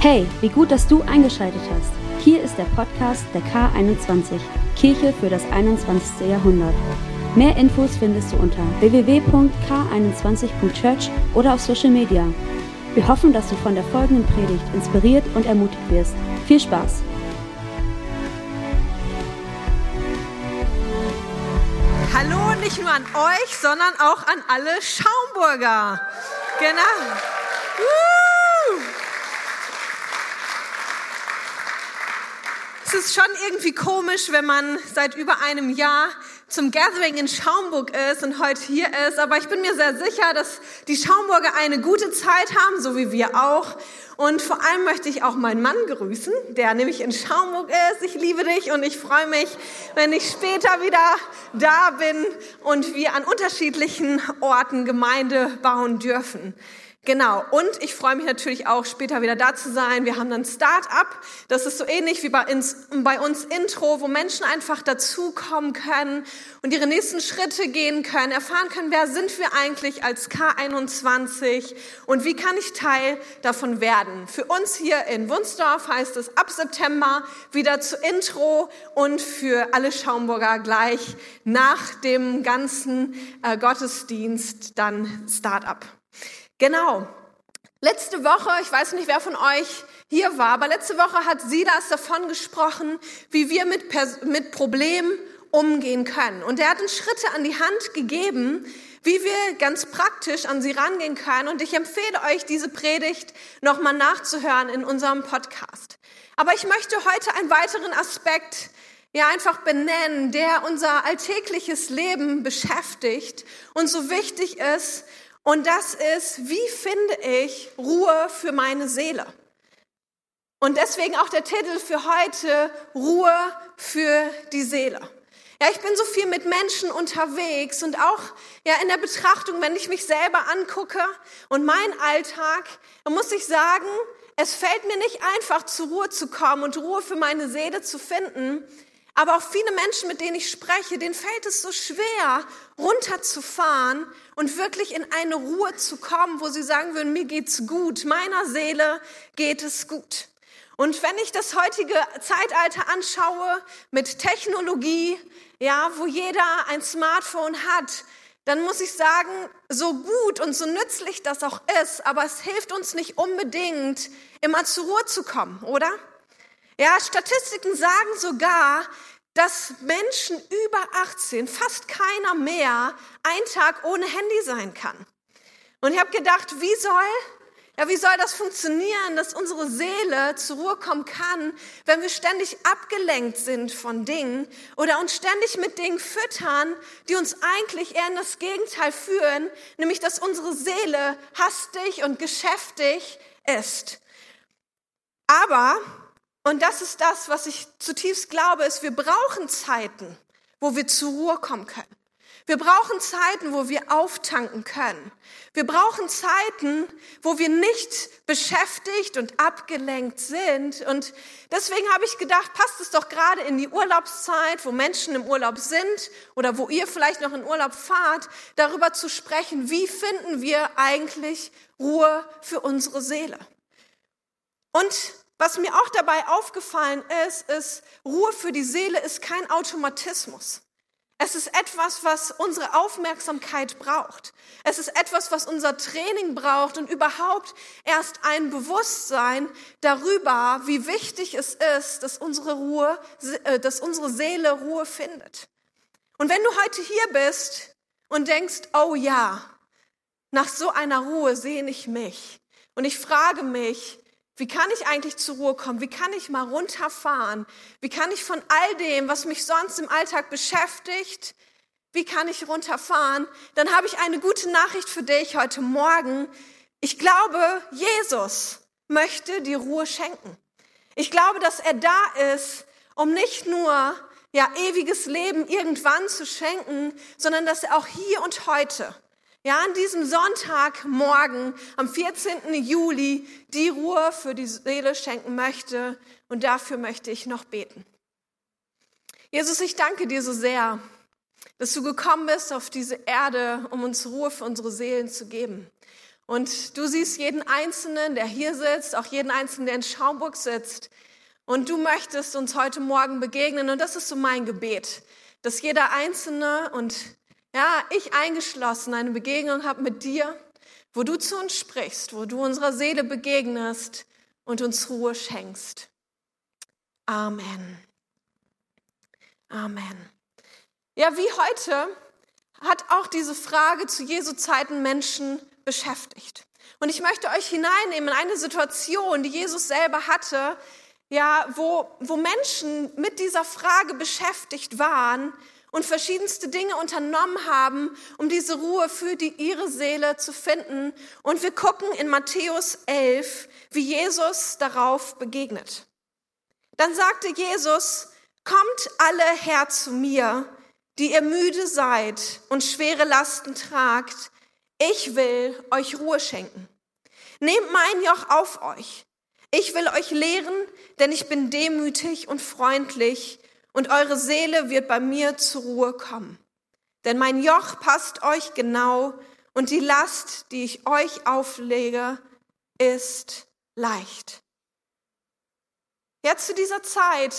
Hey, wie gut, dass du eingeschaltet hast. Hier ist der Podcast der K21, Kirche für das 21. Jahrhundert. Mehr Infos findest du unter www.k21.church oder auf Social Media. Wir hoffen, dass du von der folgenden Predigt inspiriert und ermutigt wirst. Viel Spaß! Hallo nicht nur an euch, sondern auch an alle Schaumburger. Genau. Woo! Es ist schon irgendwie komisch, wenn man seit über einem Jahr zum Gathering in Schaumburg ist und heute hier ist. Aber ich bin mir sehr sicher, dass die Schaumburger eine gute Zeit haben, so wie wir auch. Und vor allem möchte ich auch meinen Mann grüßen, der nämlich in Schaumburg ist. Ich liebe dich und ich freue mich, wenn ich später wieder da bin und wir an unterschiedlichen Orten Gemeinde bauen dürfen. Genau, und ich freue mich natürlich auch, später wieder da zu sein. Wir haben dann Start-up, das ist so ähnlich wie bei uns, bei uns Intro, wo Menschen einfach dazukommen können und ihre nächsten Schritte gehen können, erfahren können, wer sind wir eigentlich als K21 und wie kann ich Teil davon werden. Für uns hier in Wunsdorf heißt es ab September wieder zu Intro und für alle Schaumburger gleich nach dem ganzen äh, Gottesdienst dann Start-up. Genau. Letzte Woche, ich weiß nicht, wer von euch hier war, aber letzte Woche hat Silas davon gesprochen, wie wir mit, mit Problemen umgehen können. Und er hat uns Schritte an die Hand gegeben, wie wir ganz praktisch an sie rangehen können. Und ich empfehle euch, diese Predigt nochmal nachzuhören in unserem Podcast. Aber ich möchte heute einen weiteren Aspekt ja einfach benennen, der unser alltägliches Leben beschäftigt und so wichtig ist und das ist, wie finde ich Ruhe für meine Seele? Und deswegen auch der Titel für heute, Ruhe für die Seele. Ja, ich bin so viel mit Menschen unterwegs und auch ja in der Betrachtung, wenn ich mich selber angucke und meinen Alltag, dann muss ich sagen, es fällt mir nicht einfach zur Ruhe zu kommen und Ruhe für meine Seele zu finden. Aber auch viele Menschen, mit denen ich spreche, denen fällt es so schwer, runterzufahren und wirklich in eine Ruhe zu kommen, wo sie sagen würden, mir geht's gut, meiner Seele geht es gut. Und wenn ich das heutige Zeitalter anschaue mit Technologie, ja, wo jeder ein Smartphone hat, dann muss ich sagen, so gut und so nützlich das auch ist, aber es hilft uns nicht unbedingt, immer zur Ruhe zu kommen, oder? Ja, Statistiken sagen sogar, dass Menschen über 18, fast keiner mehr, ein Tag ohne Handy sein kann. Und ich habe gedacht, wie soll, ja, wie soll das funktionieren, dass unsere Seele zur Ruhe kommen kann, wenn wir ständig abgelenkt sind von Dingen oder uns ständig mit Dingen füttern, die uns eigentlich eher in das Gegenteil führen, nämlich dass unsere Seele hastig und geschäftig ist. Aber und das ist das, was ich zutiefst glaube, ist, wir brauchen Zeiten, wo wir zur Ruhe kommen können. Wir brauchen Zeiten, wo wir auftanken können. Wir brauchen Zeiten, wo wir nicht beschäftigt und abgelenkt sind. Und deswegen habe ich gedacht, passt es doch gerade in die Urlaubszeit, wo Menschen im Urlaub sind oder wo ihr vielleicht noch in Urlaub fahrt, darüber zu sprechen, wie finden wir eigentlich Ruhe für unsere Seele. Und was mir auch dabei aufgefallen ist, ist, Ruhe für die Seele ist kein Automatismus. Es ist etwas, was unsere Aufmerksamkeit braucht. Es ist etwas, was unser Training braucht und überhaupt erst ein Bewusstsein darüber, wie wichtig es ist, dass unsere Ruhe, äh, dass unsere Seele Ruhe findet. Und wenn du heute hier bist und denkst, oh ja, nach so einer Ruhe sehne ich mich und ich frage mich, wie kann ich eigentlich zur Ruhe kommen? Wie kann ich mal runterfahren? Wie kann ich von all dem, was mich sonst im Alltag beschäftigt, wie kann ich runterfahren? Dann habe ich eine gute Nachricht für dich heute Morgen. Ich glaube, Jesus möchte die Ruhe schenken. Ich glaube, dass er da ist, um nicht nur ja ewiges Leben irgendwann zu schenken, sondern dass er auch hier und heute ja, an diesem Sonntagmorgen, am 14. Juli, die Ruhe für die Seele schenken möchte. Und dafür möchte ich noch beten. Jesus, ich danke dir so sehr, dass du gekommen bist auf diese Erde, um uns Ruhe für unsere Seelen zu geben. Und du siehst jeden Einzelnen, der hier sitzt, auch jeden Einzelnen, der in Schaumburg sitzt. Und du möchtest uns heute Morgen begegnen. Und das ist so mein Gebet, dass jeder Einzelne und ja, ich eingeschlossen eine Begegnung habe mit dir, wo du zu uns sprichst, wo du unserer Seele begegnest und uns Ruhe schenkst. Amen. Amen. Ja, wie heute hat auch diese Frage zu Jesu Zeiten Menschen beschäftigt. Und ich möchte euch hineinnehmen in eine Situation, die Jesus selber hatte, ja, wo, wo Menschen mit dieser Frage beschäftigt waren und verschiedenste Dinge unternommen haben, um diese Ruhe für die, ihre Seele zu finden. Und wir gucken in Matthäus 11, wie Jesus darauf begegnet. Dann sagte Jesus, kommt alle her zu mir, die ihr müde seid und schwere Lasten tragt. Ich will euch Ruhe schenken. Nehmt mein Joch auf euch. Ich will euch lehren, denn ich bin demütig und freundlich und eure Seele wird bei mir zur Ruhe kommen. Denn mein Joch passt euch genau und die Last, die ich euch auflege, ist leicht. Jetzt zu dieser Zeit,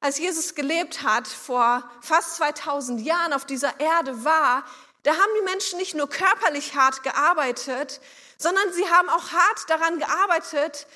als Jesus gelebt hat, vor fast 2000 Jahren auf dieser Erde war, da haben die Menschen nicht nur körperlich hart gearbeitet, sondern sie haben auch hart daran gearbeitet,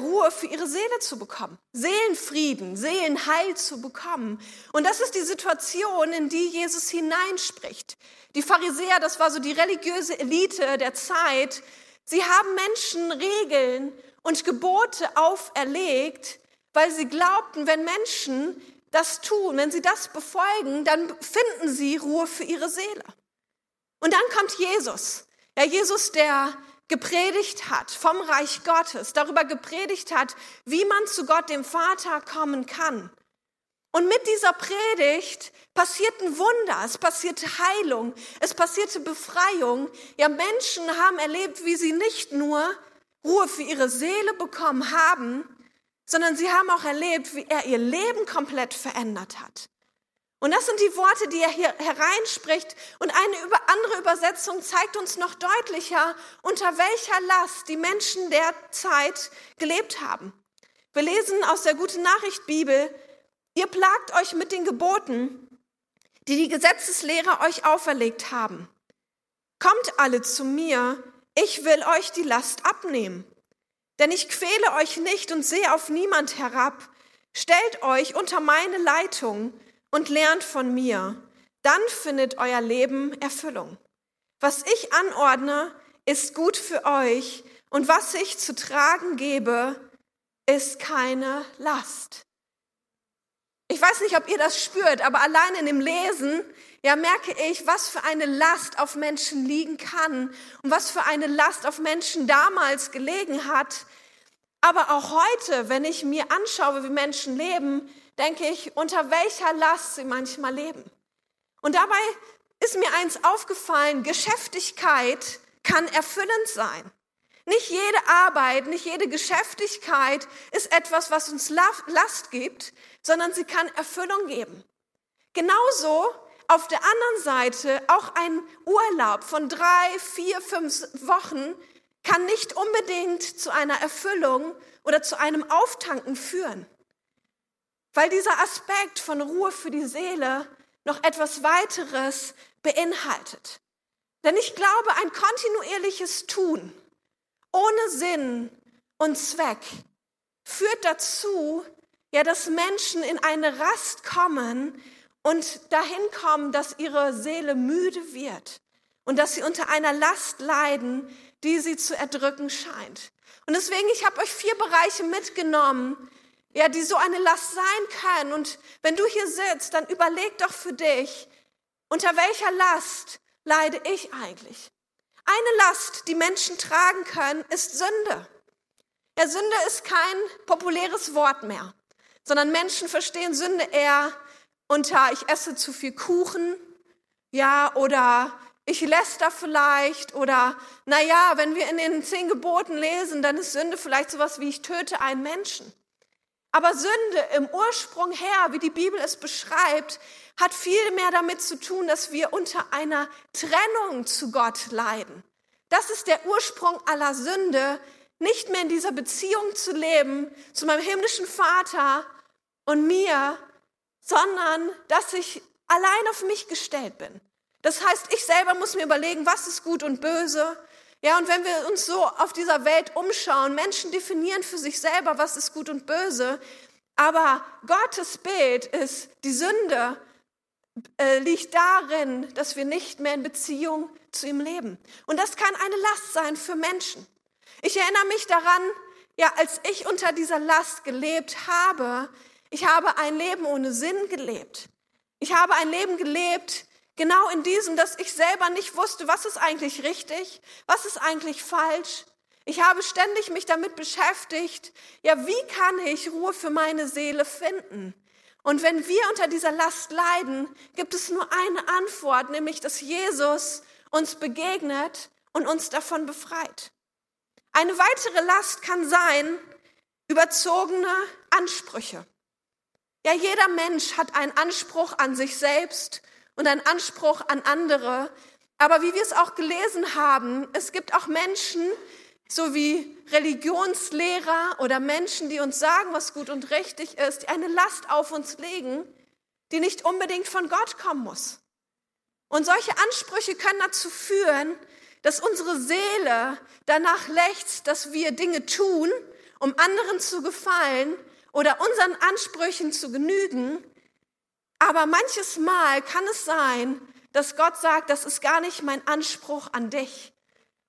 Ruhe für ihre Seele zu bekommen, Seelenfrieden, Seelenheil zu bekommen. Und das ist die Situation, in die Jesus hineinspricht. Die Pharisäer, das war so die religiöse Elite der Zeit, sie haben Menschen Regeln und Gebote auferlegt, weil sie glaubten, wenn Menschen das tun, wenn sie das befolgen, dann finden sie Ruhe für ihre Seele. Und dann kommt Jesus. Ja, Jesus, der gepredigt hat vom Reich Gottes, darüber gepredigt hat, wie man zu Gott, dem Vater, kommen kann. Und mit dieser Predigt passierten Wunder, es passierte Heilung, es passierte Befreiung. Ja, Menschen haben erlebt, wie sie nicht nur Ruhe für ihre Seele bekommen haben, sondern sie haben auch erlebt, wie er ihr Leben komplett verändert hat. Und das sind die Worte, die er hier hereinspricht. Und eine andere Übersetzung zeigt uns noch deutlicher, unter welcher Last die Menschen der Zeit gelebt haben. Wir lesen aus der Gute Nachricht Bibel, ihr plagt euch mit den Geboten, die die Gesetzeslehrer euch auferlegt haben. Kommt alle zu mir, ich will euch die Last abnehmen. Denn ich quäle euch nicht und sehe auf niemand herab. Stellt euch unter meine Leitung und lernt von mir, dann findet euer Leben Erfüllung. Was ich anordne, ist gut für euch und was ich zu tragen gebe, ist keine Last. Ich weiß nicht, ob ihr das spürt, aber allein in dem Lesen, ja, merke ich, was für eine Last auf Menschen liegen kann und was für eine Last auf Menschen damals gelegen hat. Aber auch heute, wenn ich mir anschaue, wie Menschen leben, denke ich, unter welcher Last sie manchmal leben. Und dabei ist mir eins aufgefallen, Geschäftigkeit kann erfüllend sein. Nicht jede Arbeit, nicht jede Geschäftigkeit ist etwas, was uns Last gibt, sondern sie kann Erfüllung geben. Genauso auf der anderen Seite auch ein Urlaub von drei, vier, fünf Wochen kann nicht unbedingt zu einer Erfüllung oder zu einem Auftanken führen. Weil dieser Aspekt von Ruhe für die Seele noch etwas weiteres beinhaltet. Denn ich glaube, ein kontinuierliches Tun ohne Sinn und Zweck führt dazu, ja, dass Menschen in eine Rast kommen und dahin kommen, dass ihre Seele müde wird und dass sie unter einer Last leiden, die sie zu erdrücken scheint. Und deswegen, ich habe euch vier Bereiche mitgenommen, ja, die so eine Last sein können. Und wenn du hier sitzt, dann überleg doch für dich, unter welcher Last leide ich eigentlich? Eine Last, die Menschen tragen können, ist Sünde. Ja, Sünde ist kein populäres Wort mehr, sondern Menschen verstehen Sünde eher unter ich esse zu viel Kuchen, ja, oder ich läster vielleicht, oder naja, wenn wir in den zehn Geboten lesen, dann ist Sünde vielleicht sowas wie ich töte einen Menschen. Aber Sünde im Ursprung her, wie die Bibel es beschreibt, hat viel mehr damit zu tun, dass wir unter einer Trennung zu Gott leiden. Das ist der Ursprung aller Sünde, nicht mehr in dieser Beziehung zu leben zu meinem himmlischen Vater und mir, sondern dass ich allein auf mich gestellt bin. Das heißt, ich selber muss mir überlegen, was ist gut und böse. Ja, und wenn wir uns so auf dieser Welt umschauen, Menschen definieren für sich selber, was ist gut und böse, aber Gottes Bild ist, die Sünde äh, liegt darin, dass wir nicht mehr in Beziehung zu ihm leben. Und das kann eine Last sein für Menschen. Ich erinnere mich daran, ja, als ich unter dieser Last gelebt habe, ich habe ein Leben ohne Sinn gelebt. Ich habe ein Leben gelebt, genau in diesem, dass ich selber nicht wusste, was ist eigentlich richtig, was ist eigentlich falsch. Ich habe ständig mich damit beschäftigt, ja, wie kann ich Ruhe für meine Seele finden? Und wenn wir unter dieser Last leiden, gibt es nur eine Antwort, nämlich dass Jesus uns begegnet und uns davon befreit. Eine weitere Last kann sein, überzogene Ansprüche. Ja, jeder Mensch hat einen Anspruch an sich selbst und einen Anspruch an andere. Aber wie wir es auch gelesen haben, es gibt auch Menschen, so wie Religionslehrer oder Menschen, die uns sagen, was gut und richtig ist, die eine Last auf uns legen, die nicht unbedingt von Gott kommen muss. Und solche Ansprüche können dazu führen, dass unsere Seele danach lechzt, dass wir Dinge tun, um anderen zu gefallen oder unseren Ansprüchen zu genügen. Aber manches Mal kann es sein, dass Gott sagt, das ist gar nicht mein Anspruch an dich.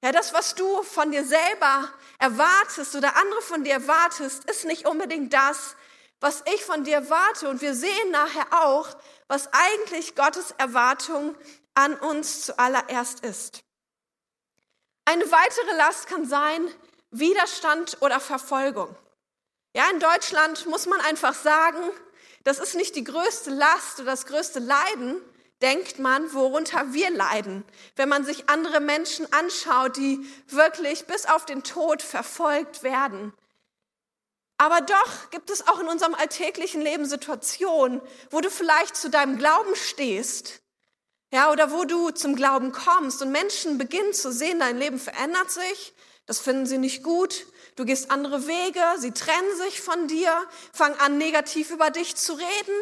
Ja, das, was du von dir selber erwartest oder andere von dir erwartest, ist nicht unbedingt das, was ich von dir erwarte. Und wir sehen nachher auch, was eigentlich Gottes Erwartung an uns zuallererst ist. Eine weitere Last kann sein Widerstand oder Verfolgung. Ja, in Deutschland muss man einfach sagen, das ist nicht die größte Last oder das größte Leiden, denkt man, worunter wir leiden, wenn man sich andere Menschen anschaut, die wirklich bis auf den Tod verfolgt werden. Aber doch gibt es auch in unserem alltäglichen Leben Situationen, wo du vielleicht zu deinem Glauben stehst ja, oder wo du zum Glauben kommst und Menschen beginnen zu sehen, dein Leben verändert sich, das finden sie nicht gut, du gehst andere Wege, sie trennen sich von dir, fangen an, negativ über dich zu reden.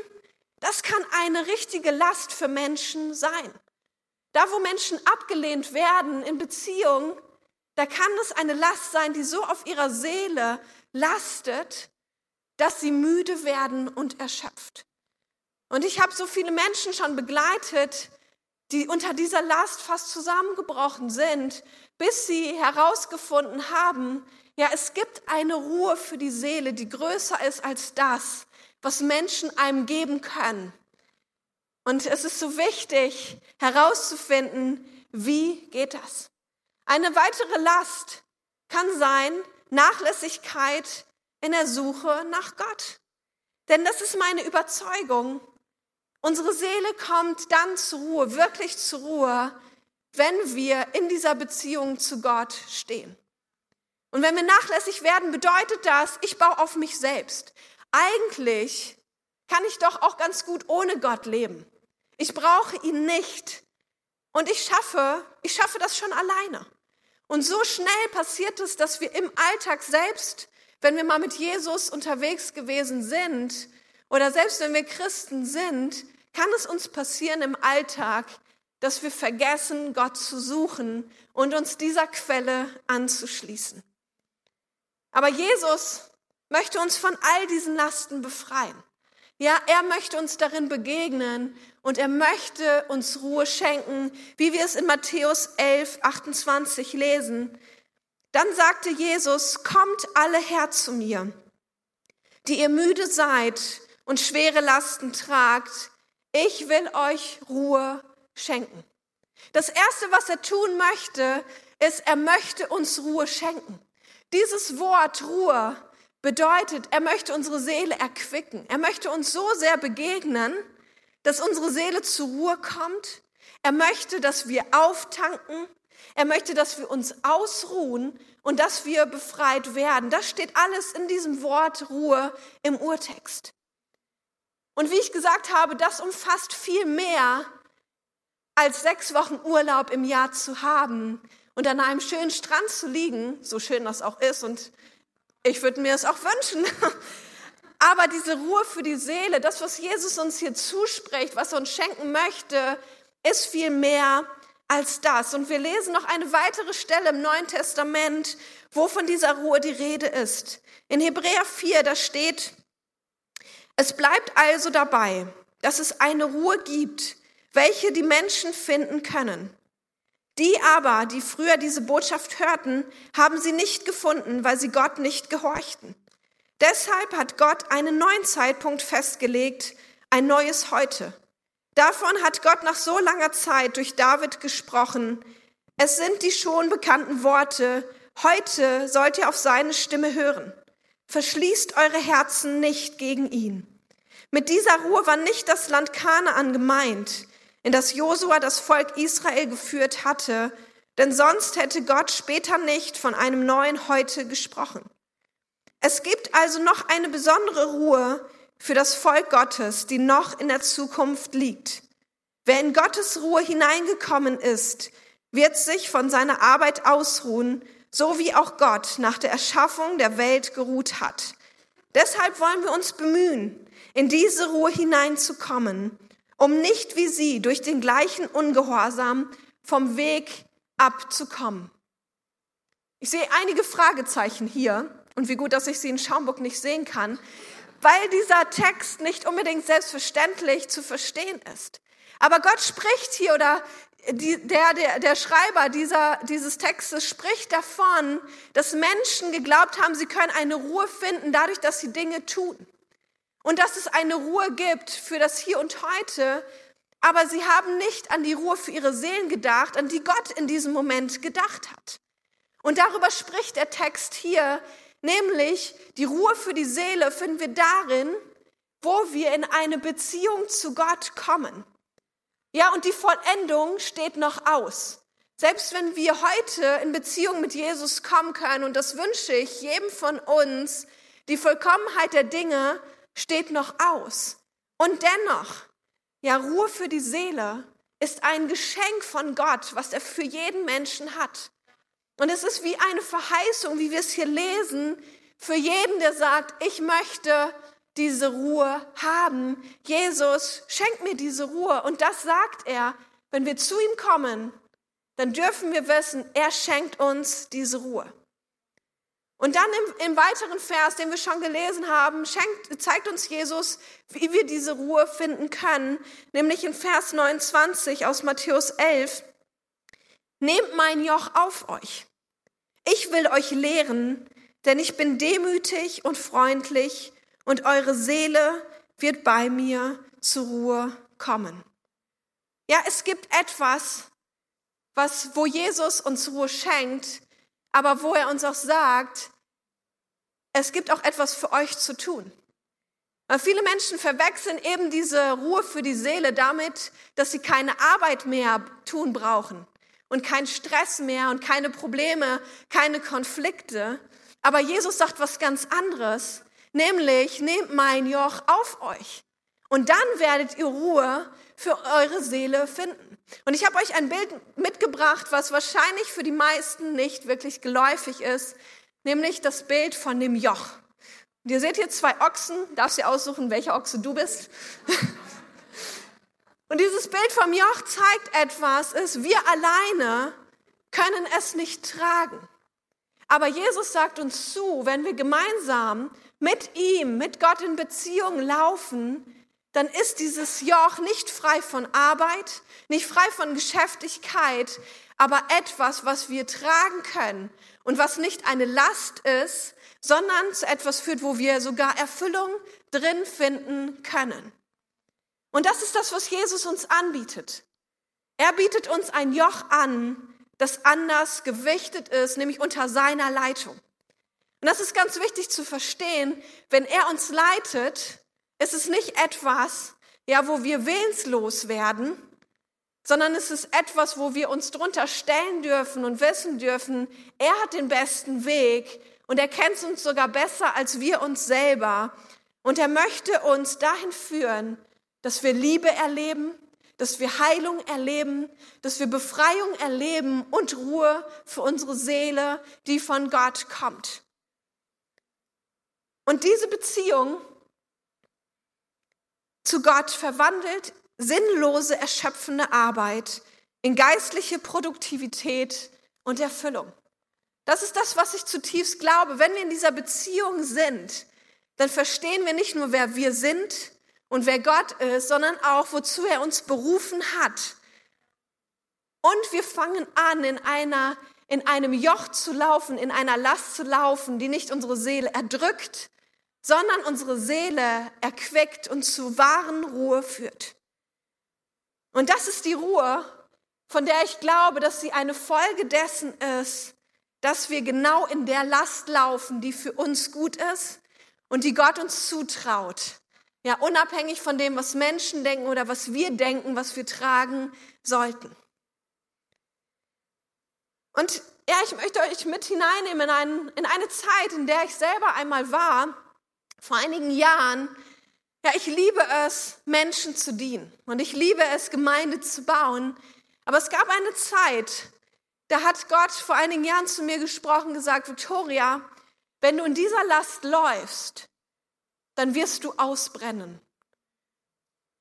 Das kann eine richtige Last für Menschen sein. Da, wo Menschen abgelehnt werden in Beziehungen, da kann es eine Last sein, die so auf ihrer Seele lastet, dass sie müde werden und erschöpft. Und ich habe so viele Menschen schon begleitet, die unter dieser Last fast zusammengebrochen sind, bis sie herausgefunden haben, ja, es gibt eine Ruhe für die Seele, die größer ist als das, was Menschen einem geben können. Und es ist so wichtig herauszufinden, wie geht das? Eine weitere Last kann sein Nachlässigkeit in der Suche nach Gott. Denn das ist meine Überzeugung. Unsere Seele kommt dann zur Ruhe, wirklich zur Ruhe, wenn wir in dieser Beziehung zu Gott stehen. Und wenn wir nachlässig werden, bedeutet das, ich baue auf mich selbst. Eigentlich kann ich doch auch ganz gut ohne Gott leben. Ich brauche ihn nicht. Und ich schaffe, ich schaffe das schon alleine. Und so schnell passiert es, dass wir im Alltag selbst, wenn wir mal mit Jesus unterwegs gewesen sind, oder selbst wenn wir Christen sind, kann es uns passieren im Alltag, dass wir vergessen, Gott zu suchen und uns dieser Quelle anzuschließen. Aber Jesus möchte uns von all diesen Lasten befreien. Ja, er möchte uns darin begegnen und er möchte uns Ruhe schenken, wie wir es in Matthäus 11, 28 lesen. Dann sagte Jesus, kommt alle her zu mir, die ihr müde seid und schwere Lasten tragt, ich will euch Ruhe schenken. Das Erste, was er tun möchte, ist, er möchte uns Ruhe schenken. Dieses Wort Ruhe bedeutet, er möchte unsere Seele erquicken. Er möchte uns so sehr begegnen, dass unsere Seele zur Ruhe kommt. Er möchte, dass wir auftanken. Er möchte, dass wir uns ausruhen und dass wir befreit werden. Das steht alles in diesem Wort Ruhe im Urtext. Und wie ich gesagt habe, das umfasst viel mehr als sechs Wochen Urlaub im Jahr zu haben und an einem schönen Strand zu liegen, so schön das auch ist und ich würde mir es auch wünschen. Aber diese Ruhe für die Seele, das, was Jesus uns hier zuspricht, was er uns schenken möchte, ist viel mehr als das. Und wir lesen noch eine weitere Stelle im Neuen Testament, wo von dieser Ruhe die Rede ist. In Hebräer 4, da steht, es bleibt also dabei, dass es eine Ruhe gibt, welche die Menschen finden können. Die aber, die früher diese Botschaft hörten, haben sie nicht gefunden, weil sie Gott nicht gehorchten. Deshalb hat Gott einen neuen Zeitpunkt festgelegt, ein neues Heute. Davon hat Gott nach so langer Zeit durch David gesprochen. Es sind die schon bekannten Worte, heute sollt ihr auf seine Stimme hören. Verschließt eure Herzen nicht gegen ihn. Mit dieser Ruhe war nicht das Land Kanaan gemeint, in das Josua das Volk Israel geführt hatte, denn sonst hätte Gott später nicht von einem neuen Heute gesprochen. Es gibt also noch eine besondere Ruhe für das Volk Gottes, die noch in der Zukunft liegt. Wer in Gottes Ruhe hineingekommen ist, wird sich von seiner Arbeit ausruhen, so wie auch Gott nach der Erschaffung der Welt geruht hat. Deshalb wollen wir uns bemühen, in diese Ruhe hineinzukommen um nicht wie sie durch den gleichen Ungehorsam vom Weg abzukommen. Ich sehe einige Fragezeichen hier und wie gut, dass ich sie in Schaumburg nicht sehen kann, weil dieser Text nicht unbedingt selbstverständlich zu verstehen ist. Aber Gott spricht hier oder die, der, der, der Schreiber dieser, dieses Textes spricht davon, dass Menschen geglaubt haben, sie können eine Ruhe finden dadurch, dass sie Dinge tun und dass es eine Ruhe gibt für das Hier und Heute, aber sie haben nicht an die Ruhe für ihre Seelen gedacht, an die Gott in diesem Moment gedacht hat. Und darüber spricht der Text hier, nämlich die Ruhe für die Seele finden wir darin, wo wir in eine Beziehung zu Gott kommen. Ja, und die Vollendung steht noch aus. Selbst wenn wir heute in Beziehung mit Jesus kommen können, und das wünsche ich jedem von uns, die Vollkommenheit der Dinge steht noch aus. Und dennoch, ja, Ruhe für die Seele ist ein Geschenk von Gott, was er für jeden Menschen hat. Und es ist wie eine Verheißung, wie wir es hier lesen, für jeden, der sagt, ich möchte diese Ruhe haben. Jesus, schenk mir diese Ruhe. Und das sagt er, wenn wir zu ihm kommen, dann dürfen wir wissen, er schenkt uns diese Ruhe. Und dann im, im, weiteren Vers, den wir schon gelesen haben, schenkt, zeigt uns Jesus, wie wir diese Ruhe finden können, nämlich in Vers 29 aus Matthäus 11. Nehmt mein Joch auf euch. Ich will euch lehren, denn ich bin demütig und freundlich und eure Seele wird bei mir zur Ruhe kommen. Ja, es gibt etwas, was, wo Jesus uns Ruhe schenkt, aber wo er uns auch sagt, es gibt auch etwas für euch zu tun. Weil viele Menschen verwechseln eben diese Ruhe für die Seele damit, dass sie keine Arbeit mehr tun brauchen und keinen Stress mehr und keine Probleme, keine Konflikte. Aber Jesus sagt was ganz anderes, nämlich nehmt mein Joch auf euch und dann werdet ihr Ruhe für eure Seele finden. Und ich habe euch ein Bild mitgebracht, was wahrscheinlich für die meisten nicht wirklich geläufig ist, nämlich das Bild von dem Joch. Und ihr seht hier zwei Ochsen, darfst dir aussuchen, welcher Ochse du bist. Und dieses Bild vom Joch zeigt etwas, ist, wir alleine können es nicht tragen. Aber Jesus sagt uns zu, wenn wir gemeinsam mit ihm, mit Gott in Beziehung laufen, dann ist dieses Joch nicht frei von Arbeit, nicht frei von Geschäftigkeit, aber etwas, was wir tragen können und was nicht eine Last ist, sondern zu etwas führt, wo wir sogar Erfüllung drin finden können. Und das ist das, was Jesus uns anbietet. Er bietet uns ein Joch an, das anders gewichtet ist, nämlich unter seiner Leitung. Und das ist ganz wichtig zu verstehen. Wenn er uns leitet, ist es nicht etwas, ja, wo wir willenslos werden, sondern es ist etwas, wo wir uns drunter stellen dürfen und wissen dürfen, er hat den besten Weg und er kennt uns sogar besser als wir uns selber. Und er möchte uns dahin führen, dass wir Liebe erleben, dass wir Heilung erleben, dass wir Befreiung erleben und Ruhe für unsere Seele, die von Gott kommt. Und diese Beziehung zu Gott verwandelt sinnlose, erschöpfende Arbeit in geistliche Produktivität und Erfüllung. Das ist das, was ich zutiefst glaube. Wenn wir in dieser Beziehung sind, dann verstehen wir nicht nur, wer wir sind und wer Gott ist, sondern auch, wozu er uns berufen hat. Und wir fangen an, in einer in einem Joch zu laufen, in einer Last zu laufen, die nicht unsere Seele erdrückt, sondern unsere Seele erquickt und zu wahren Ruhe führt. Und das ist die Ruhe, von der ich glaube, dass sie eine Folge dessen ist, dass wir genau in der Last laufen, die für uns gut ist und die Gott uns zutraut. Ja, unabhängig von dem, was Menschen denken oder was wir denken, was wir tragen sollten. Und ja, ich möchte euch mit hineinnehmen in, ein, in eine Zeit, in der ich selber einmal war, vor einigen Jahren. Ja, ich liebe es, Menschen zu dienen und ich liebe es, Gemeinde zu bauen. Aber es gab eine Zeit, da hat Gott vor einigen Jahren zu mir gesprochen, gesagt, Victoria, wenn du in dieser Last läufst, dann wirst du ausbrennen.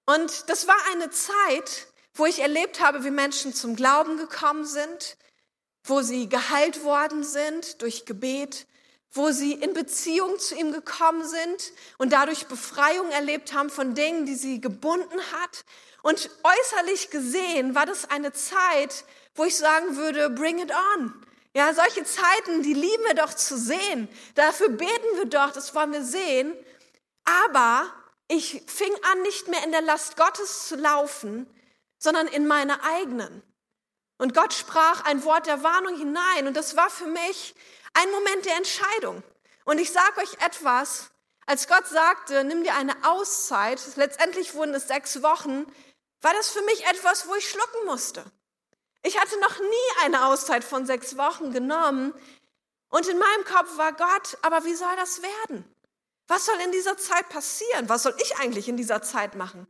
Und das war eine Zeit, wo ich erlebt habe, wie Menschen zum Glauben gekommen sind, wo sie geheilt worden sind durch Gebet, wo sie in Beziehung zu ihm gekommen sind und dadurch Befreiung erlebt haben von Dingen, die sie gebunden hat. Und äußerlich gesehen war das eine Zeit, wo ich sagen würde, bring it on. Ja, solche Zeiten, die lieben wir doch zu sehen. Dafür beten wir doch, das wollen wir sehen. Aber ich fing an, nicht mehr in der Last Gottes zu laufen, sondern in meiner eigenen. Und Gott sprach ein Wort der Warnung hinein. Und das war für mich ein Moment der Entscheidung. Und ich sage euch etwas, als Gott sagte, nimm dir eine Auszeit, letztendlich wurden es sechs Wochen, war das für mich etwas, wo ich schlucken musste. Ich hatte noch nie eine Auszeit von sechs Wochen genommen. Und in meinem Kopf war Gott, aber wie soll das werden? Was soll in dieser Zeit passieren? Was soll ich eigentlich in dieser Zeit machen?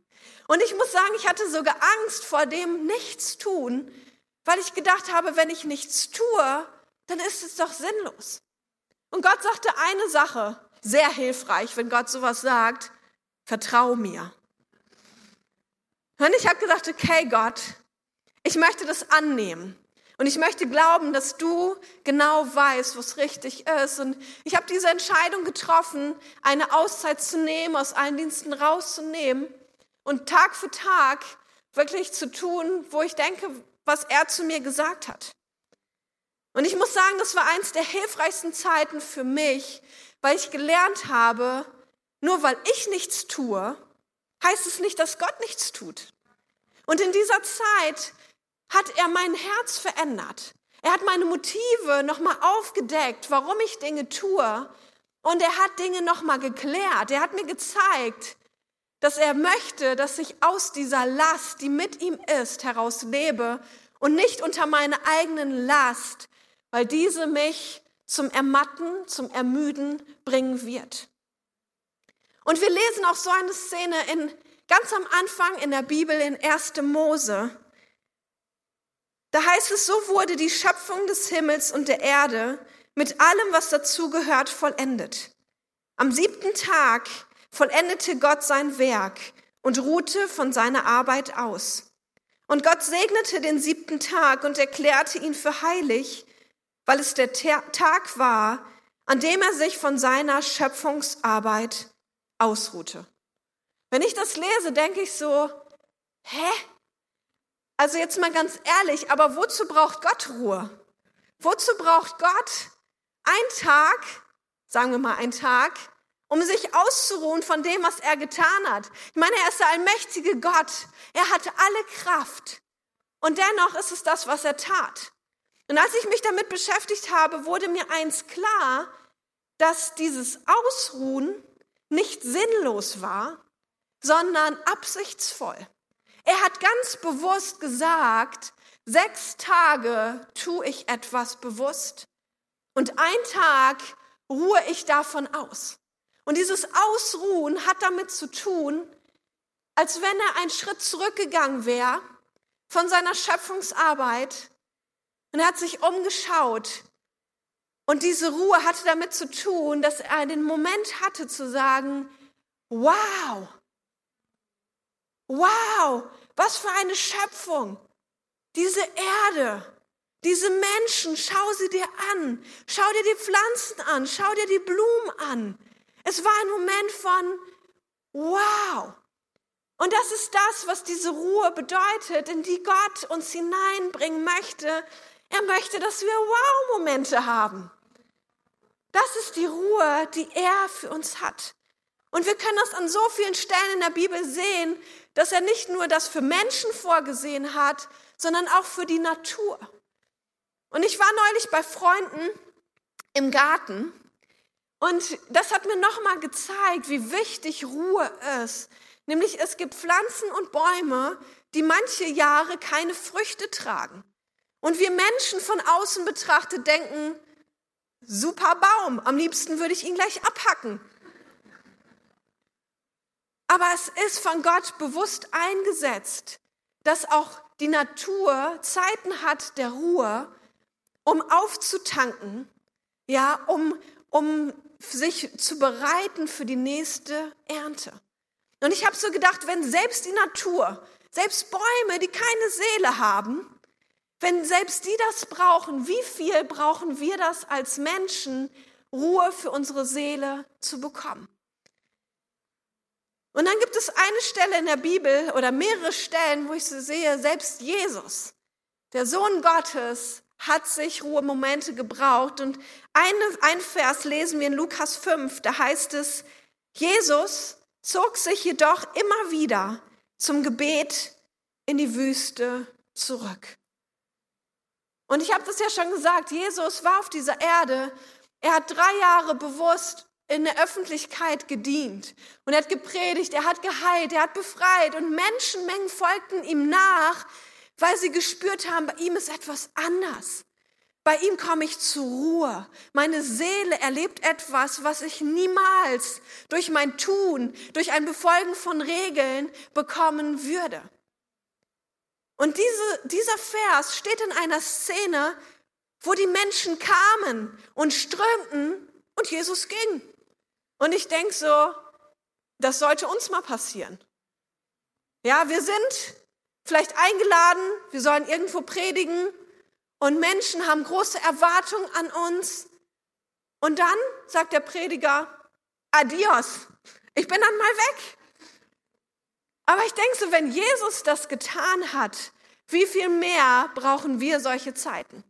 Und ich muss sagen, ich hatte sogar Angst vor dem Nichtstun, weil ich gedacht habe, wenn ich nichts tue, dann ist es doch sinnlos. Und Gott sagte eine Sache, sehr hilfreich, wenn Gott sowas sagt, vertrau mir. Und ich habe gedacht, okay Gott, ich möchte das annehmen. Und ich möchte glauben, dass du genau weißt, was richtig ist. Und ich habe diese Entscheidung getroffen, eine Auszeit zu nehmen, aus allen Diensten rauszunehmen und Tag für Tag wirklich zu tun, wo ich denke, was er zu mir gesagt hat. Und ich muss sagen, das war eins der hilfreichsten Zeiten für mich, weil ich gelernt habe, nur weil ich nichts tue, heißt es nicht, dass Gott nichts tut. Und in dieser Zeit hat er mein Herz verändert. Er hat meine Motive nochmal aufgedeckt, warum ich Dinge tue. Und er hat Dinge nochmal geklärt. Er hat mir gezeigt, dass er möchte, dass ich aus dieser Last, die mit ihm ist, heraus lebe und nicht unter meine eigenen Last, weil diese mich zum Ermatten, zum Ermüden bringen wird. Und wir lesen auch so eine Szene in, ganz am Anfang in der Bibel in 1. Mose. Da heißt es, so wurde die Schöpfung des Himmels und der Erde mit allem, was dazugehört, vollendet. Am siebten Tag vollendete Gott sein Werk und ruhte von seiner Arbeit aus. Und Gott segnete den siebten Tag und erklärte ihn für heilig, weil es der Tag war, an dem er sich von seiner Schöpfungsarbeit ausruhte. Wenn ich das lese, denke ich so, hä? Also jetzt mal ganz ehrlich, aber wozu braucht Gott Ruhe? Wozu braucht Gott einen Tag, sagen wir mal einen Tag, um sich auszuruhen von dem, was er getan hat. Ich meine, er ist der allmächtige Gott. Er hatte alle Kraft. Und dennoch ist es das, was er tat. Und als ich mich damit beschäftigt habe, wurde mir eins klar, dass dieses Ausruhen nicht sinnlos war, sondern absichtsvoll. Er hat ganz bewusst gesagt, sechs Tage tue ich etwas bewusst und ein Tag ruhe ich davon aus. Und dieses Ausruhen hat damit zu tun, als wenn er einen Schritt zurückgegangen wäre von seiner Schöpfungsarbeit und er hat sich umgeschaut. Und diese Ruhe hatte damit zu tun, dass er den Moment hatte zu sagen, wow, wow, was für eine Schöpfung. Diese Erde, diese Menschen, schau sie dir an. Schau dir die Pflanzen an. Schau dir die Blumen an. Es war ein Moment von Wow. Und das ist das, was diese Ruhe bedeutet, in die Gott uns hineinbringen möchte. Er möchte, dass wir Wow-Momente haben. Das ist die Ruhe, die er für uns hat. Und wir können das an so vielen Stellen in der Bibel sehen, dass er nicht nur das für Menschen vorgesehen hat, sondern auch für die Natur. Und ich war neulich bei Freunden im Garten und das hat mir nochmal gezeigt, wie wichtig Ruhe ist. Nämlich es gibt Pflanzen und Bäume, die manche Jahre keine Früchte tragen. Und wir Menschen von außen betrachtet denken, super Baum, am liebsten würde ich ihn gleich abhacken. Aber es ist von Gott bewusst eingesetzt, dass auch die Natur Zeiten hat der Ruhe, um aufzutanken, ja, um, um sich zu bereiten für die nächste Ernte. Und ich habe so gedacht, wenn selbst die Natur, selbst Bäume, die keine Seele haben, wenn selbst die das brauchen, wie viel brauchen wir das als Menschen, Ruhe für unsere Seele zu bekommen? Und dann gibt es eine Stelle in der Bibel oder mehrere Stellen, wo ich so sehe, selbst Jesus, der Sohn Gottes, hat sich Ruhemomente gebraucht. Und eine, ein Vers lesen wir in Lukas 5, da heißt es, Jesus zog sich jedoch immer wieder zum Gebet in die Wüste zurück. Und ich habe das ja schon gesagt, Jesus war auf dieser Erde. Er hat drei Jahre bewusst in der Öffentlichkeit gedient und er hat gepredigt, er hat geheilt, er hat befreit und Menschenmengen folgten ihm nach, weil sie gespürt haben, bei ihm ist etwas anders. Bei ihm komme ich zur Ruhe. Meine Seele erlebt etwas, was ich niemals durch mein Tun, durch ein Befolgen von Regeln bekommen würde. Und diese, dieser Vers steht in einer Szene, wo die Menschen kamen und strömten und Jesus ging. Und ich denke so, das sollte uns mal passieren. Ja, wir sind vielleicht eingeladen, wir sollen irgendwo predigen und Menschen haben große Erwartungen an uns. Und dann sagt der Prediger, adios, ich bin dann mal weg. Aber ich denke so, wenn Jesus das getan hat, wie viel mehr brauchen wir solche Zeiten?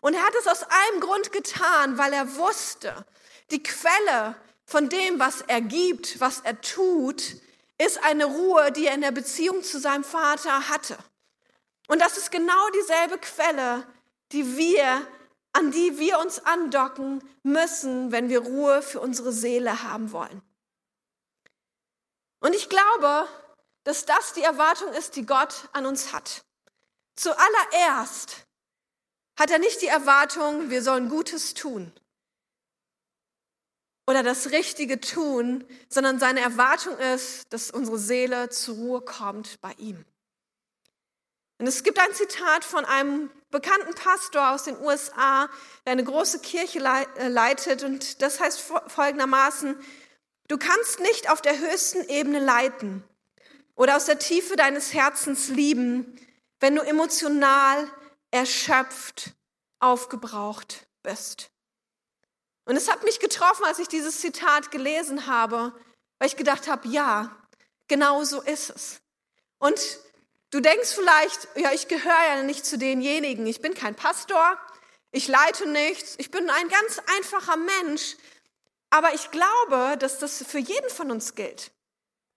Und er hat es aus einem Grund getan, weil er wusste, die Quelle von dem, was er gibt, was er tut, ist eine Ruhe, die er in der Beziehung zu seinem Vater hatte. Und das ist genau dieselbe Quelle, die wir, an die wir uns andocken müssen, wenn wir Ruhe für unsere Seele haben wollen. Und ich glaube, dass das die Erwartung ist, die Gott an uns hat. Zuallererst hat er nicht die Erwartung, wir sollen Gutes tun oder das Richtige tun, sondern seine Erwartung ist, dass unsere Seele zur Ruhe kommt bei ihm. Und es gibt ein Zitat von einem bekannten Pastor aus den USA, der eine große Kirche äh, leitet und das heißt folgendermaßen, du kannst nicht auf der höchsten Ebene leiten oder aus der Tiefe deines Herzens lieben, wenn du emotional erschöpft, aufgebraucht bist. Und es hat mich getroffen, als ich dieses Zitat gelesen habe, weil ich gedacht habe, ja, genau so ist es. Und du denkst vielleicht, ja, ich gehöre ja nicht zu denjenigen. Ich bin kein Pastor, ich leite nichts, ich bin ein ganz einfacher Mensch. Aber ich glaube, dass das für jeden von uns gilt.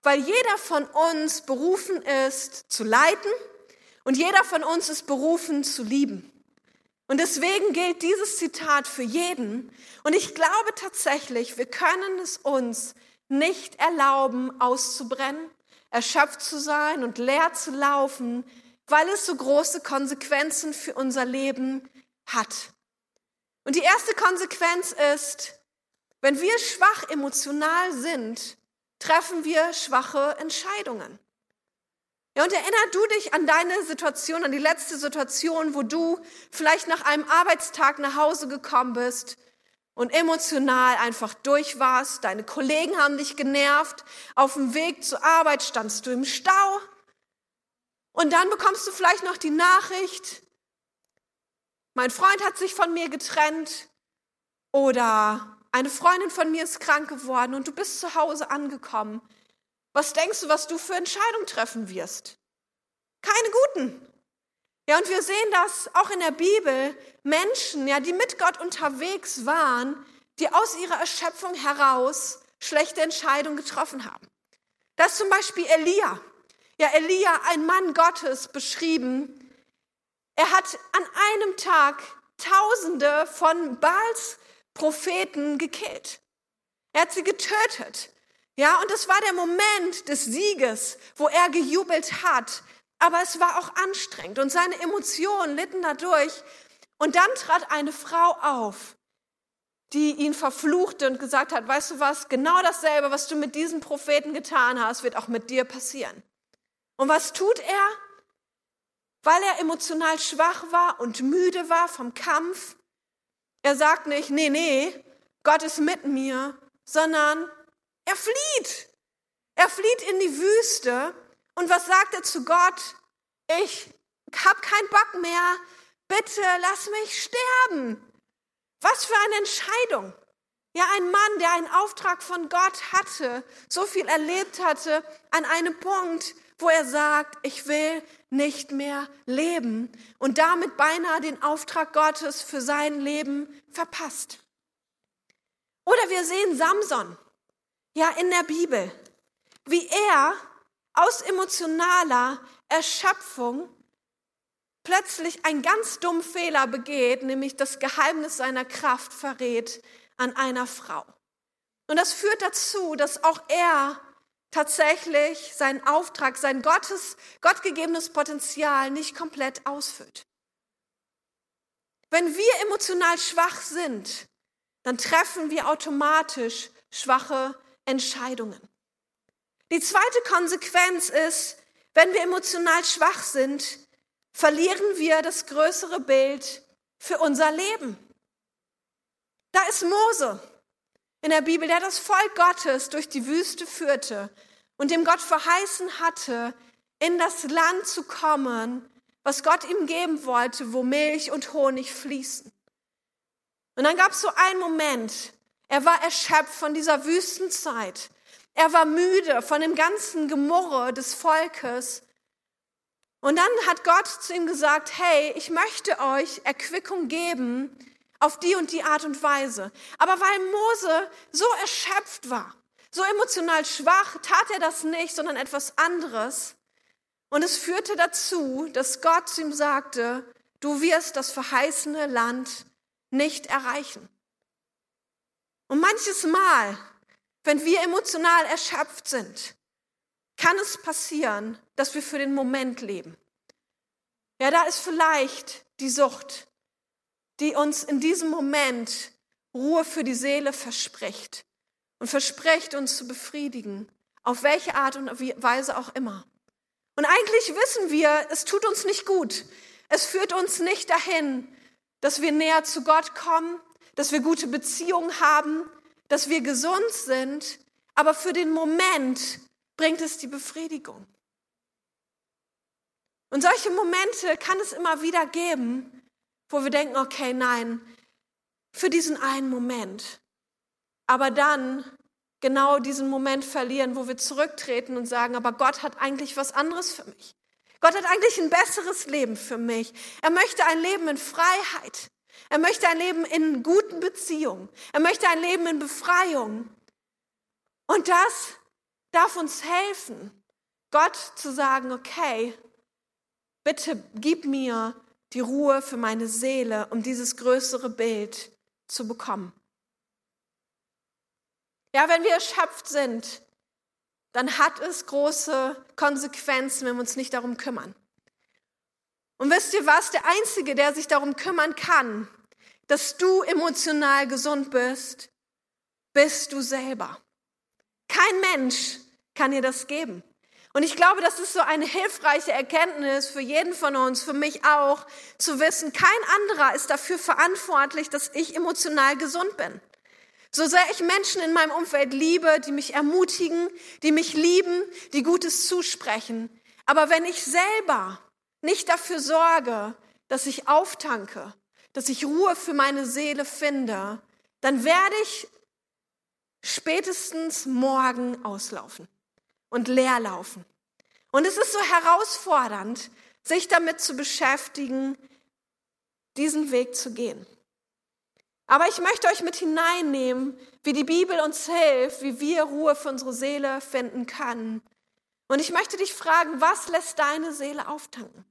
Weil jeder von uns berufen ist zu leiten und jeder von uns ist berufen zu lieben. Und deswegen gilt dieses Zitat für jeden. Und ich glaube tatsächlich, wir können es uns nicht erlauben, auszubrennen, erschöpft zu sein und leer zu laufen, weil es so große Konsequenzen für unser Leben hat. Und die erste Konsequenz ist, wenn wir schwach emotional sind, treffen wir schwache Entscheidungen. Ja, und erinner du dich an deine Situation, an die letzte Situation, wo du vielleicht nach einem Arbeitstag nach Hause gekommen bist und emotional einfach durch warst. Deine Kollegen haben dich genervt. Auf dem Weg zur Arbeit standst du im Stau. Und dann bekommst du vielleicht noch die Nachricht, mein Freund hat sich von mir getrennt oder eine Freundin von mir ist krank geworden und du bist zu Hause angekommen. Was denkst du, was du für Entscheidungen treffen wirst? Keine guten. Ja, und wir sehen das auch in der Bibel. Menschen, ja, die mit Gott unterwegs waren, die aus ihrer Erschöpfung heraus schlechte Entscheidungen getroffen haben. Das ist zum Beispiel Elia. Ja, Elia, ein Mann Gottes, beschrieben. Er hat an einem Tag Tausende von Baals Propheten gekillt. Er hat sie getötet. Ja, und es war der Moment des Sieges, wo er gejubelt hat. Aber es war auch anstrengend und seine Emotionen litten dadurch. Und dann trat eine Frau auf, die ihn verfluchte und gesagt hat, weißt du was, genau dasselbe, was du mit diesem Propheten getan hast, wird auch mit dir passieren. Und was tut er? Weil er emotional schwach war und müde war vom Kampf, er sagt nicht, nee, nee, Gott ist mit mir, sondern er flieht. Er flieht in die Wüste. Und was sagt er zu Gott? Ich habe keinen Bock mehr. Bitte lass mich sterben. Was für eine Entscheidung. Ja, ein Mann, der einen Auftrag von Gott hatte, so viel erlebt hatte, an einem Punkt, wo er sagt, ich will nicht mehr leben und damit beinahe den Auftrag Gottes für sein Leben verpasst. Oder wir sehen Samson, ja, in der Bibel, wie er aus emotionaler Erschöpfung plötzlich einen ganz dummen Fehler begeht, nämlich das Geheimnis seiner Kraft verrät an einer Frau. Und das führt dazu, dass auch er tatsächlich seinen Auftrag, sein Gottes, gottgegebenes Potenzial nicht komplett ausfüllt. Wenn wir emotional schwach sind, dann treffen wir automatisch schwache Entscheidungen. Die zweite Konsequenz ist, wenn wir emotional schwach sind, verlieren wir das größere Bild für unser Leben. Da ist Mose in der Bibel, der das Volk Gottes durch die Wüste führte und dem Gott verheißen hatte, in das Land zu kommen, was Gott ihm geben wollte, wo Milch und Honig fließen. Und dann gab es so einen Moment, er war erschöpft von dieser Wüstenzeit. Er war müde von dem ganzen Gemurre des Volkes. Und dann hat Gott zu ihm gesagt, hey, ich möchte euch Erquickung geben auf die und die Art und Weise. Aber weil Mose so erschöpft war, so emotional schwach, tat er das nicht, sondern etwas anderes. Und es führte dazu, dass Gott zu ihm sagte, du wirst das verheißene Land nicht erreichen. Und manches Mal, wenn wir emotional erschöpft sind, kann es passieren, dass wir für den Moment leben. Ja, da ist vielleicht die Sucht, die uns in diesem Moment Ruhe für die Seele verspricht und verspricht uns zu befriedigen, auf welche Art und Weise auch immer. Und eigentlich wissen wir, es tut uns nicht gut. Es führt uns nicht dahin, dass wir näher zu Gott kommen, dass wir gute Beziehungen haben, dass wir gesund sind, aber für den Moment bringt es die Befriedigung. Und solche Momente kann es immer wieder geben, wo wir denken, okay, nein, für diesen einen Moment. Aber dann genau diesen Moment verlieren, wo wir zurücktreten und sagen, aber Gott hat eigentlich was anderes für mich. Gott hat eigentlich ein besseres Leben für mich. Er möchte ein Leben in Freiheit. Er möchte ein Leben in guten Beziehungen. Er möchte ein Leben in Befreiung. Und das darf uns helfen, Gott zu sagen, okay, bitte gib mir die Ruhe für meine Seele, um dieses größere Bild zu bekommen. Ja, wenn wir erschöpft sind, dann hat es große Konsequenzen, wenn wir uns nicht darum kümmern. Und wisst ihr was? Der Einzige, der sich darum kümmern kann, dass du emotional gesund bist, bist du selber. Kein Mensch kann dir das geben. Und ich glaube, das ist so eine hilfreiche Erkenntnis für jeden von uns, für mich auch, zu wissen, kein anderer ist dafür verantwortlich, dass ich emotional gesund bin. So sehr ich Menschen in meinem Umfeld liebe, die mich ermutigen, die mich lieben, die Gutes zusprechen. Aber wenn ich selber nicht dafür sorge, dass ich auftanke, dass ich Ruhe für meine Seele finde, dann werde ich spätestens morgen auslaufen und leer laufen. Und es ist so herausfordernd, sich damit zu beschäftigen, diesen Weg zu gehen. Aber ich möchte euch mit hineinnehmen, wie die Bibel uns hilft, wie wir Ruhe für unsere Seele finden können. Und ich möchte dich fragen, was lässt deine Seele auftanken?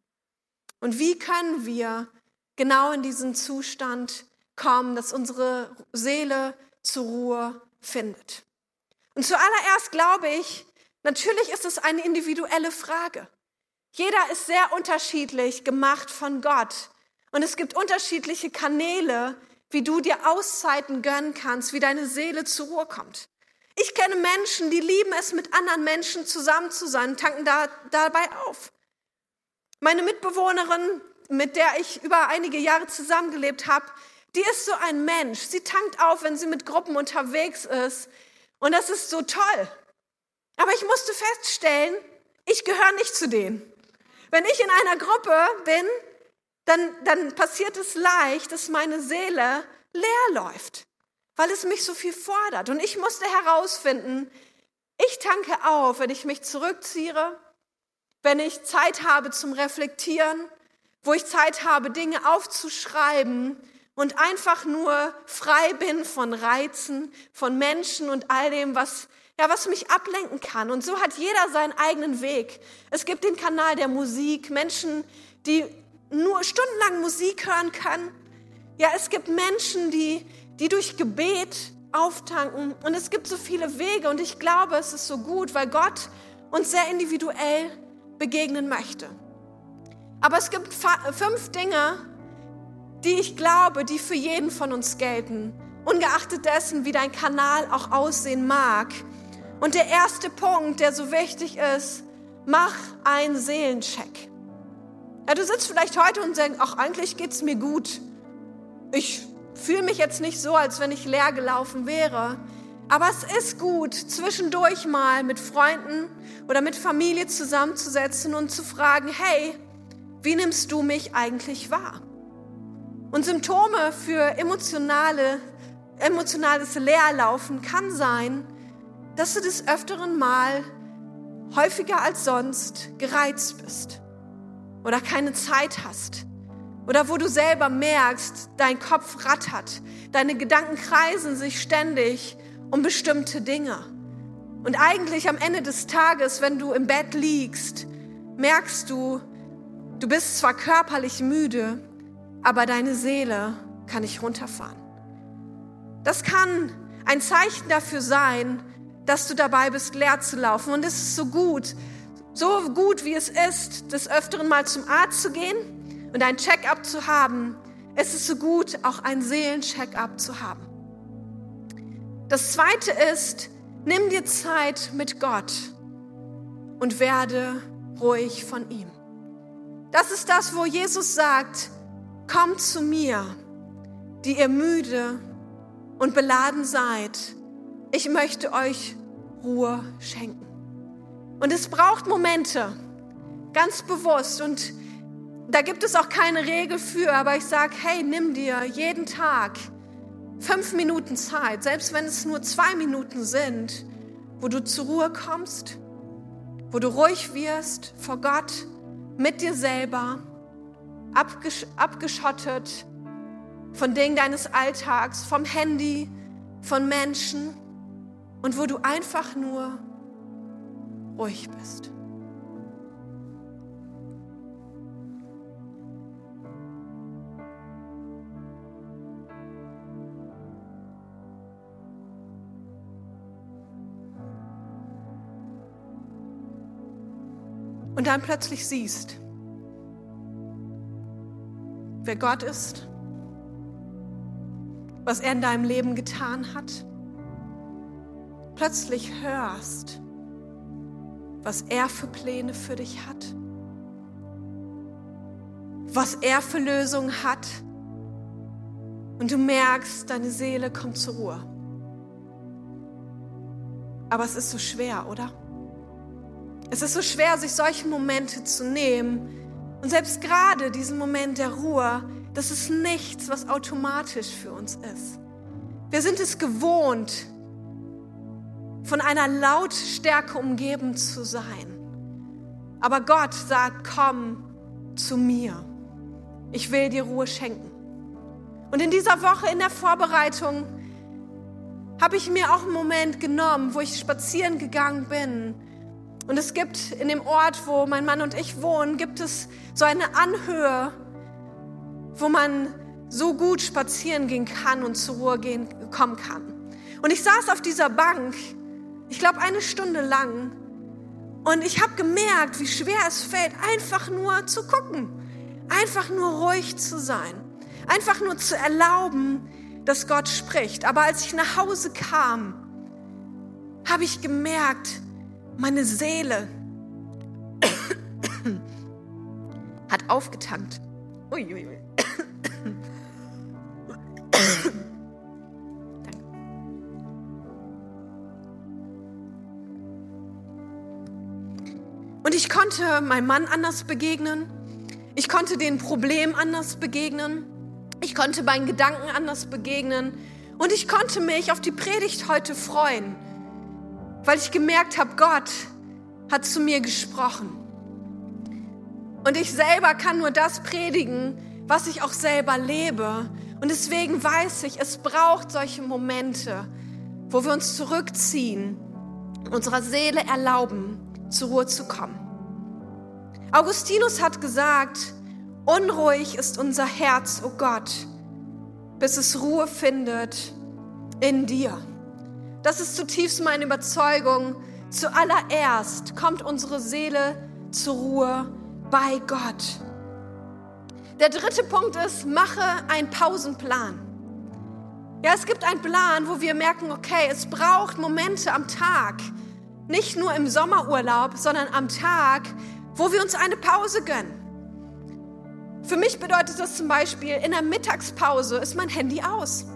Und wie können wir genau in diesen Zustand kommen, dass unsere Seele zur Ruhe findet? Und zuallererst glaube ich, natürlich ist es eine individuelle Frage. Jeder ist sehr unterschiedlich gemacht von Gott. Und es gibt unterschiedliche Kanäle, wie du dir Auszeiten gönnen kannst, wie deine Seele zur Ruhe kommt. Ich kenne Menschen, die lieben es, mit anderen Menschen zusammen zu sein und tanken da, dabei auf. Meine Mitbewohnerin, mit der ich über einige Jahre zusammengelebt habe, die ist so ein Mensch. Sie tankt auf, wenn sie mit Gruppen unterwegs ist. Und das ist so toll. Aber ich musste feststellen, ich gehöre nicht zu denen. Wenn ich in einer Gruppe bin, dann, dann passiert es leicht, dass meine Seele leer läuft, weil es mich so viel fordert. Und ich musste herausfinden, ich tanke auf, wenn ich mich zurückziehe, wenn ich Zeit habe zum Reflektieren, wo ich Zeit habe, Dinge aufzuschreiben und einfach nur frei bin von Reizen, von Menschen und all dem, was, ja, was mich ablenken kann. Und so hat jeder seinen eigenen Weg. Es gibt den Kanal der Musik, Menschen, die nur stundenlang Musik hören können. Ja, es gibt Menschen, die, die durch Gebet auftanken. Und es gibt so viele Wege. Und ich glaube, es ist so gut, weil Gott uns sehr individuell begegnen möchte. Aber es gibt fünf Dinge, die ich glaube, die für jeden von uns gelten. Ungeachtet dessen, wie dein Kanal auch aussehen mag. Und der erste Punkt, der so wichtig ist, mach einen Seelencheck. Ja, du sitzt vielleicht heute und denkst, ach, eigentlich geht's mir gut. Ich fühle mich jetzt nicht so, als wenn ich leer gelaufen wäre. Aber es ist gut, zwischendurch mal mit Freunden oder mit Familie zusammenzusetzen und zu fragen, hey, wie nimmst du mich eigentlich wahr? Und Symptome für emotionale, emotionales Leerlaufen kann sein, dass du des Öfteren mal häufiger als sonst gereizt bist oder keine Zeit hast oder wo du selber merkst, dein Kopf rattert, deine Gedanken kreisen sich ständig um bestimmte Dinge. Und eigentlich am Ende des Tages, wenn du im Bett liegst, merkst du, du bist zwar körperlich müde, aber deine Seele kann nicht runterfahren. Das kann ein Zeichen dafür sein, dass du dabei bist, leer zu laufen. Und es ist so gut, so gut wie es ist, des Öfteren mal zum Arzt zu gehen und ein Check-up zu haben, es ist so gut, auch ein Seelencheck-up zu haben. Das zweite ist, nimm dir Zeit mit Gott und werde ruhig von ihm. Das ist das, wo Jesus sagt, kommt zu mir, die ihr müde und beladen seid. Ich möchte euch Ruhe schenken. Und es braucht Momente, ganz bewusst. Und da gibt es auch keine Regel für, aber ich sage, hey, nimm dir jeden Tag fünf Minuten Zeit, selbst wenn es nur zwei Minuten sind, wo du zur Ruhe kommst, wo du ruhig wirst vor Gott, mit dir selber, abgesch abgeschottet von Dingen deines Alltags, vom Handy, von Menschen und wo du einfach nur ruhig bist. Und dann plötzlich siehst, wer Gott ist, was er in deinem Leben getan hat. Plötzlich hörst, was er für Pläne für dich hat, was er für Lösungen hat. Und du merkst, deine Seele kommt zur Ruhe. Aber es ist so schwer, oder? Es ist so schwer, sich solche Momente zu nehmen. Und selbst gerade diesen Moment der Ruhe, das ist nichts, was automatisch für uns ist. Wir sind es gewohnt, von einer Lautstärke umgeben zu sein. Aber Gott sagt, komm zu mir. Ich will dir Ruhe schenken. Und in dieser Woche in der Vorbereitung habe ich mir auch einen Moment genommen, wo ich spazieren gegangen bin. Und es gibt in dem Ort, wo mein Mann und ich wohnen, gibt es so eine Anhöhe, wo man so gut spazieren gehen kann und zur Ruhe gehen, kommen kann. Und ich saß auf dieser Bank ich glaube eine Stunde lang. Und ich habe gemerkt, wie schwer es fällt, einfach nur zu gucken, einfach nur ruhig zu sein, einfach nur zu erlauben, dass Gott spricht. Aber als ich nach Hause kam, habe ich gemerkt, meine Seele hat aufgetankt. Uiuiui. Ich konnte meinem Mann anders begegnen. Ich konnte den Problemen anders begegnen. Ich konnte meinen Gedanken anders begegnen. Und ich konnte mich auf die Predigt heute freuen, weil ich gemerkt habe, Gott hat zu mir gesprochen. Und ich selber kann nur das predigen, was ich auch selber lebe. Und deswegen weiß ich, es braucht solche Momente, wo wir uns zurückziehen, unserer Seele erlauben, zur Ruhe zu kommen. Augustinus hat gesagt, unruhig ist unser Herz, o oh Gott, bis es Ruhe findet in dir. Das ist zutiefst meine Überzeugung. Zuallererst kommt unsere Seele zur Ruhe bei Gott. Der dritte Punkt ist, mache einen Pausenplan. Ja, es gibt einen Plan, wo wir merken, okay, es braucht Momente am Tag, nicht nur im Sommerurlaub, sondern am Tag, wo wir uns eine Pause gönnen. Für mich bedeutet das zum Beispiel, in der Mittagspause ist mein Handy aus.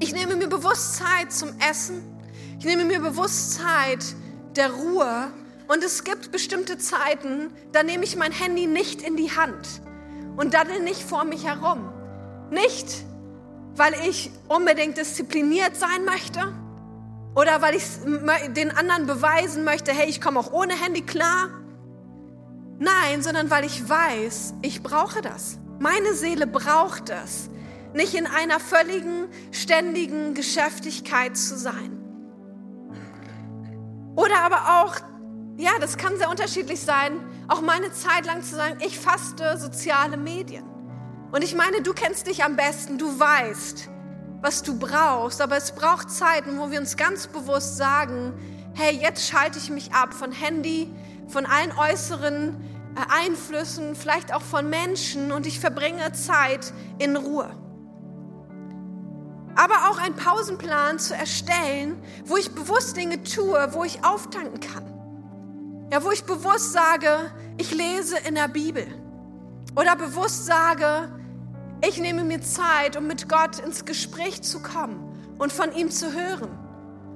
Ich nehme mir bewusst Zeit zum Essen. Ich nehme mir bewusst Zeit der Ruhe. Und es gibt bestimmte Zeiten, da nehme ich mein Handy nicht in die Hand und daddel nicht vor mich herum. Nicht, weil ich unbedingt diszipliniert sein möchte, oder weil ich den anderen beweisen möchte, hey, ich komme auch ohne Handy klar. Nein, sondern weil ich weiß, ich brauche das. Meine Seele braucht es, nicht in einer völligen, ständigen Geschäftigkeit zu sein. Oder aber auch, ja, das kann sehr unterschiedlich sein, auch meine Zeit lang zu sagen, ich faste soziale Medien. Und ich meine, du kennst dich am besten, du weißt, was du brauchst, aber es braucht Zeiten, wo wir uns ganz bewusst sagen, hey, jetzt schalte ich mich ab von Handy, von allen äußeren äh, Einflüssen, vielleicht auch von Menschen und ich verbringe Zeit in Ruhe. Aber auch einen Pausenplan zu erstellen, wo ich bewusst Dinge tue, wo ich auftanken kann. Ja, wo ich bewusst sage, ich lese in der Bibel. Oder bewusst sage, ich nehme mir Zeit, um mit Gott ins Gespräch zu kommen und von ihm zu hören.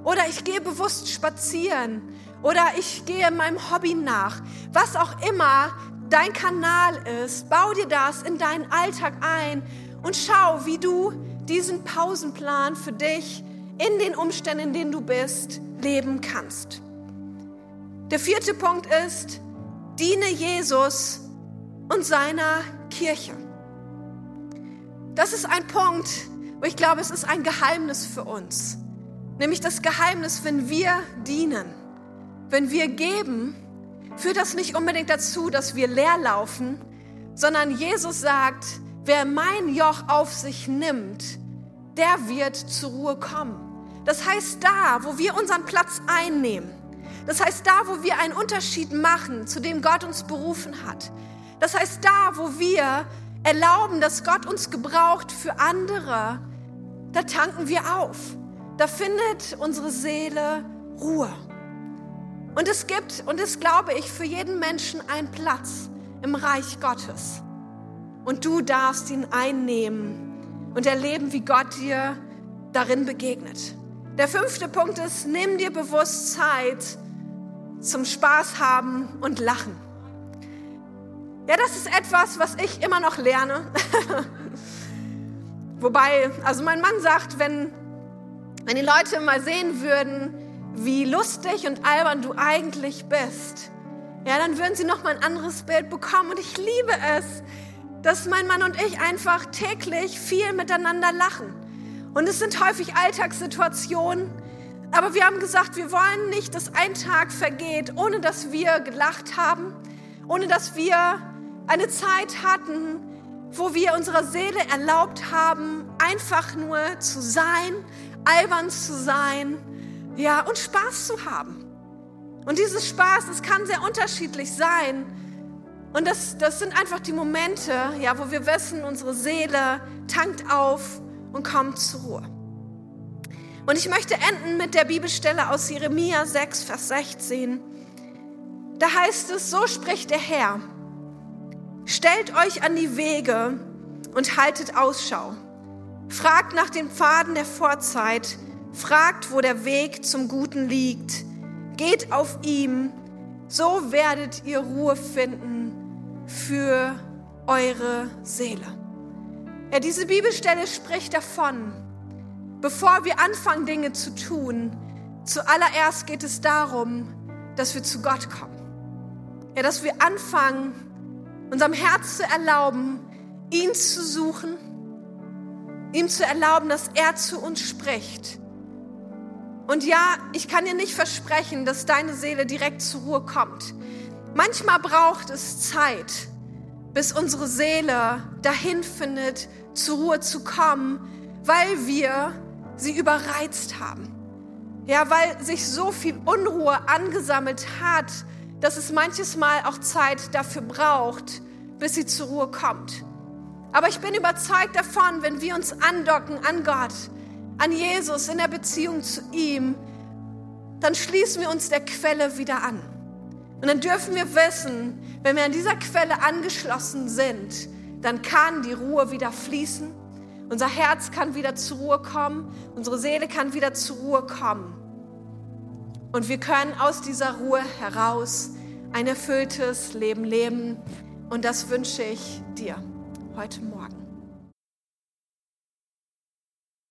Oder ich gehe bewusst spazieren. Oder ich gehe meinem Hobby nach. Was auch immer dein Kanal ist, bau dir das in deinen Alltag ein und schau, wie du diesen Pausenplan für dich in den Umständen, in denen du bist, leben kannst. Der vierte Punkt ist, diene Jesus und seiner Kirche. Das ist ein Punkt, wo ich glaube, es ist ein Geheimnis für uns. Nämlich das Geheimnis, wenn wir dienen, wenn wir geben, führt das nicht unbedingt dazu, dass wir leer laufen, sondern Jesus sagt, wer mein Joch auf sich nimmt, der wird zur Ruhe kommen. Das heißt, da, wo wir unseren Platz einnehmen, das heißt, da, wo wir einen Unterschied machen, zu dem Gott uns berufen hat, das heißt, da, wo wir erlauben, dass Gott uns gebraucht für andere, da tanken wir auf. Da findet unsere Seele Ruhe. Und es gibt, und es glaube ich, für jeden Menschen einen Platz im Reich Gottes. Und du darfst ihn einnehmen und erleben, wie Gott dir darin begegnet. Der fünfte Punkt ist, nimm dir bewusst Zeit zum Spaß haben und lachen. Ja, das ist etwas, was ich immer noch lerne. Wobei, also mein Mann sagt, wenn, wenn die Leute mal sehen würden, wie lustig und albern du eigentlich bist, ja, dann würden sie noch mal ein anderes Bild bekommen. Und ich liebe es, dass mein Mann und ich einfach täglich viel miteinander lachen. Und es sind häufig Alltagssituationen, aber wir haben gesagt, wir wollen nicht, dass ein Tag vergeht, ohne dass wir gelacht haben, ohne dass wir eine Zeit hatten, wo wir unserer Seele erlaubt haben, einfach nur zu sein, albern zu sein, ja, und Spaß zu haben. Und dieses Spaß, es kann sehr unterschiedlich sein. Und das, das sind einfach die Momente, ja, wo wir wissen, unsere Seele tankt auf und kommt zur Ruhe. Und ich möchte enden mit der Bibelstelle aus Jeremia 6, Vers 16. Da heißt es, so spricht der Herr, stellt euch an die Wege und haltet Ausschau. Fragt nach den Pfaden der Vorzeit, fragt, wo der Weg zum Guten liegt. Geht auf ihm, so werdet ihr Ruhe finden für eure Seele. Ja, diese Bibelstelle spricht davon, bevor wir anfangen, Dinge zu tun, zuallererst geht es darum, dass wir zu Gott kommen. Ja, dass wir anfangen, unserem Herz zu erlauben, ihn zu suchen, ihm zu erlauben, dass er zu uns spricht. Und ja, ich kann dir nicht versprechen, dass deine Seele direkt zur Ruhe kommt. Manchmal braucht es Zeit, bis unsere Seele dahin findet, zur Ruhe zu kommen, weil wir sie überreizt haben. Ja, weil sich so viel Unruhe angesammelt hat, dass es manches Mal auch Zeit dafür braucht, bis sie zur Ruhe kommt. Aber ich bin überzeugt davon, wenn wir uns andocken an Gott, an Jesus, in der Beziehung zu ihm, dann schließen wir uns der Quelle wieder an. Und dann dürfen wir wissen, wenn wir an dieser Quelle angeschlossen sind, dann kann die Ruhe wieder fließen unser Herz kann wieder zur Ruhe kommen, unsere Seele kann wieder zur Ruhe kommen. Und wir können aus dieser Ruhe heraus ein erfülltes Leben leben. Und das wünsche ich dir heute Morgen.